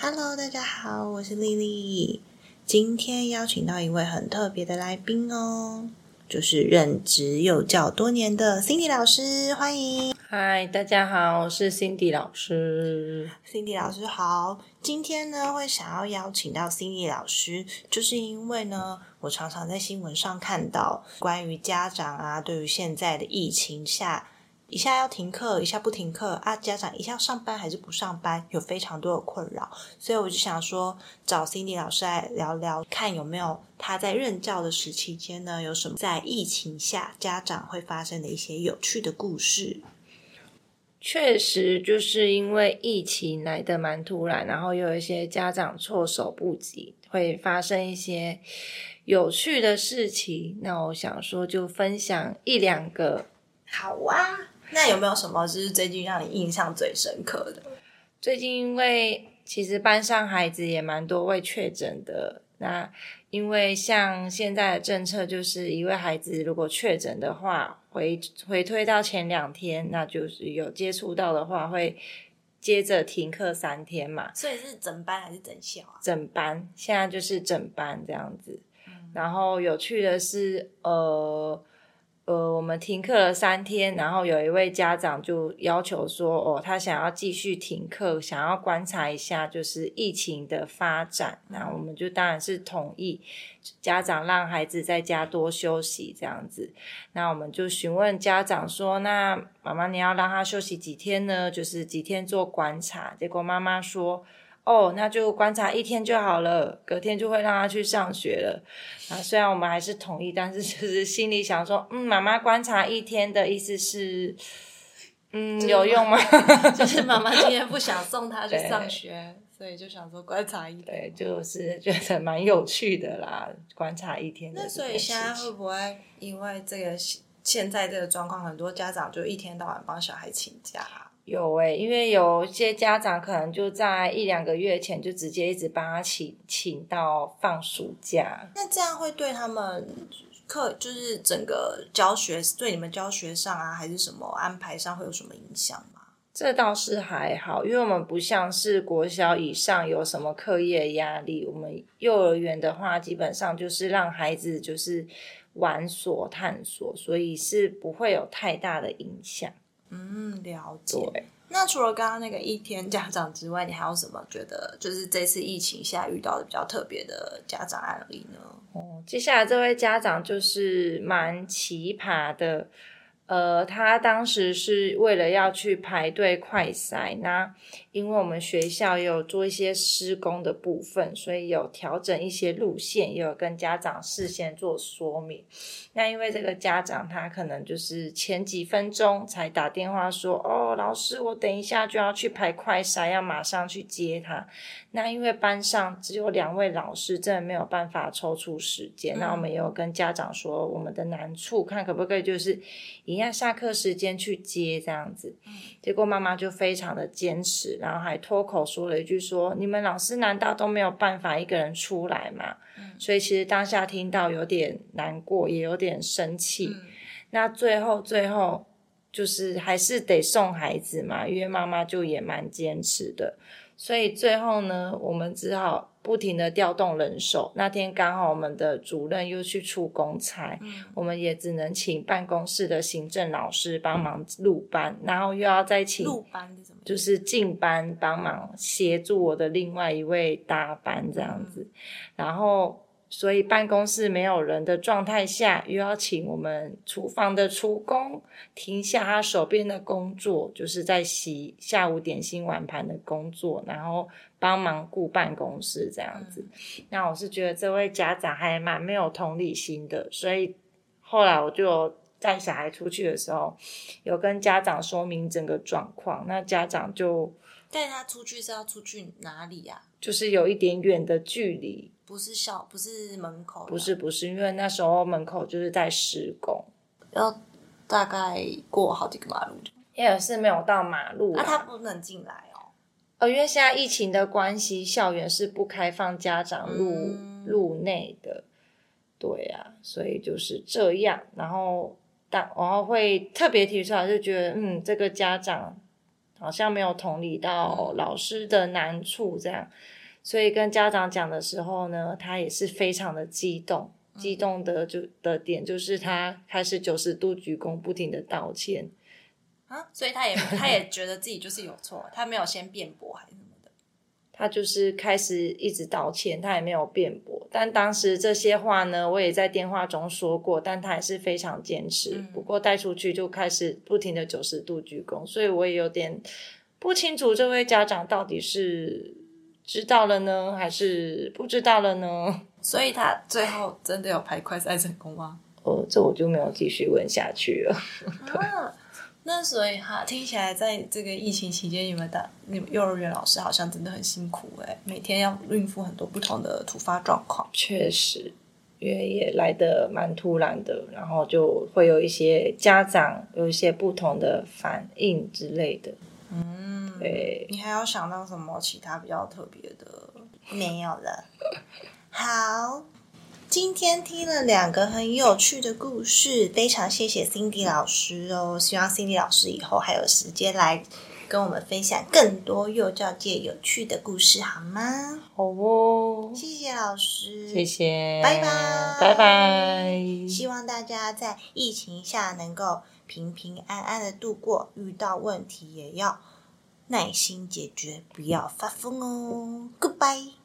Hello，大家好，我是丽丽。今天邀请到一位很特别的来宾哦，就是任职幼教多年的 Cindy 老师，欢迎。嗨，大家好，我是 Cindy 老师。Cindy 老师好，今天呢会想要邀请到 Cindy 老师，就是因为呢，我常常在新闻上看到关于家长啊，对于现在的疫情下，一下要停课，一下不停课啊，家长一下要上班还是不上班，有非常多的困扰，所以我就想说，找 Cindy 老师来聊聊，看有没有他在任教的时期间呢，有什么在疫情下家长会发生的一些有趣的故事。确实，就是因为疫情来的蛮突然，然后又有一些家长措手不及，会发生一些有趣的事情。那我想说，就分享一两个。好啊，那有没有什么就是最近让你印象最深刻的？最近因为其实班上孩子也蛮多位确诊的，那因为像现在的政策，就是一位孩子如果确诊的话，回回推到前两天，那就是有接触到的话，会接着停课三天嘛。所以是整班还是整校啊？整班现在就是整班这样子。然后有趣的是，呃呃，我们停课了三天，然后有一位家长就要求说，哦，他想要继续停课，想要观察一下就是疫情的发展。那我们就当然是同意家长让孩子在家多休息这样子。那我们就询问家长说，那妈妈你要让他休息几天呢？就是几天做观察。结果妈妈说。哦，那就观察一天就好了，隔天就会让他去上学了。啊，虽然我们还是同意，但是就是心里想说，嗯，妈妈观察一天的意思是，嗯，有用吗？就是妈妈今天不想送他去上学，所以就想说观察一天对，就是觉得蛮有趣的啦，观察一天的那所以现在会不会因为这个现在这个状况，很多家长就一天到晚帮小孩请假、啊？有诶、因为有些家长可能就在一两个月前就直接一直帮他请请到放暑假。那这样会对他们课就是整个教学对你们教学上啊，还是什么安排上会有什么影响吗？这倒是还好，因为我们不像是国小以上有什么课业压力，我们幼儿园的话，基本上就是让孩子就是玩索探索，所以是不会有太大的影响。嗯，了解。那除了刚刚那个一天家长之外，你还有什么觉得就是这次疫情下遇到的比较特别的家长案例呢？哦，接下来这位家长就是蛮奇葩的，呃，他当时是为了要去排队快筛，那因为我们学校有做一些施工的部分，所以有调整一些路线，也有跟家长事先做说明。那因为这个家长他可能就是前几分钟才打电话说，哦，老师，我等一下就要去排快筛，要马上去接他。那因为班上只有两位老师，真的没有办法抽出时间。那我们也有跟家长说我们的难处，看可不可以就是一样下课时间去接这样子。结果妈妈就非常的坚持，然后还脱口说了一句说：“你们老师难道都没有办法一个人出来吗？”所以其实当下听到有点难过，也有点生气。那最后最后就是还是得送孩子嘛，因为妈妈就也蛮坚持的。所以最后呢，我们只好不停的调动人手。那天刚好我们的主任又去出公差，我们也只能请办公室的行政老师帮忙录班，然后又要再请入班是什么？就是进班帮忙协助我的另外一位搭班这样子，然后所以办公室没有人的状态下，又要请我们厨房的厨工停下他手边的工作，就是在洗下午点心碗盘的工作，然后帮忙顾办公室这样子。那我是觉得这位家长还蛮没有同理心的，所以后来我就带小孩出去的时候，有跟家长说明整个状况，那家长就带他出去是要出去哪里呀、就是有一点远的距离，不是校，不是门口，不是不是，因为那时候门口就是在施工，要大概过好几个马路。也是没有到马路那、啦。他不能进来哦。哦，因为现在疫情的关系，校园是不开放家长入、嗯入内的，对啊，所以就是这样。然后当然后会特别提出来，就觉得嗯，这个家长好像没有同理到老师的难处，这样，所以跟家长讲的时候呢，他也是非常的激动，激动的就的点就是他开始九十度鞠躬，不停的道歉。啊，所以他也他也觉得自己就是有错，他没有先辩驳还是。他就是开始一直道歉，他也没有辩驳。但当时这些话呢，我也在电话中说过，但他还是非常坚持。不过带出去就开始不停的九十度鞠躬，所以我也有点不清楚这位家长到底是知道了呢，还是不知道了呢？所以他最后真的有排快赛成功吗？哦，这我就没有继续问下去了。啊，那所以哈，听起来在这个疫情期间，你们的你们幼儿园老师好像真的很辛苦哎，每天要应付很多不同的突发状况。确实，因为也来的蛮突然的，然后就会有一些家长有一些不同的反应之类的。嗯，对，你还有想到什么其他比较特别的？没有了。好，今天听了两个很有趣的故事，非常谢谢 Cindy 老师哦。希望 Cindy 老师以后还有时间来跟我们分享更多幼教界有趣的故事，好吗？好哦，谢谢老师，谢谢，拜拜拜拜。希望大家在疫情下能够平平安安的度过，遇到问题也要耐心解决，不要发疯哦。Goodbye。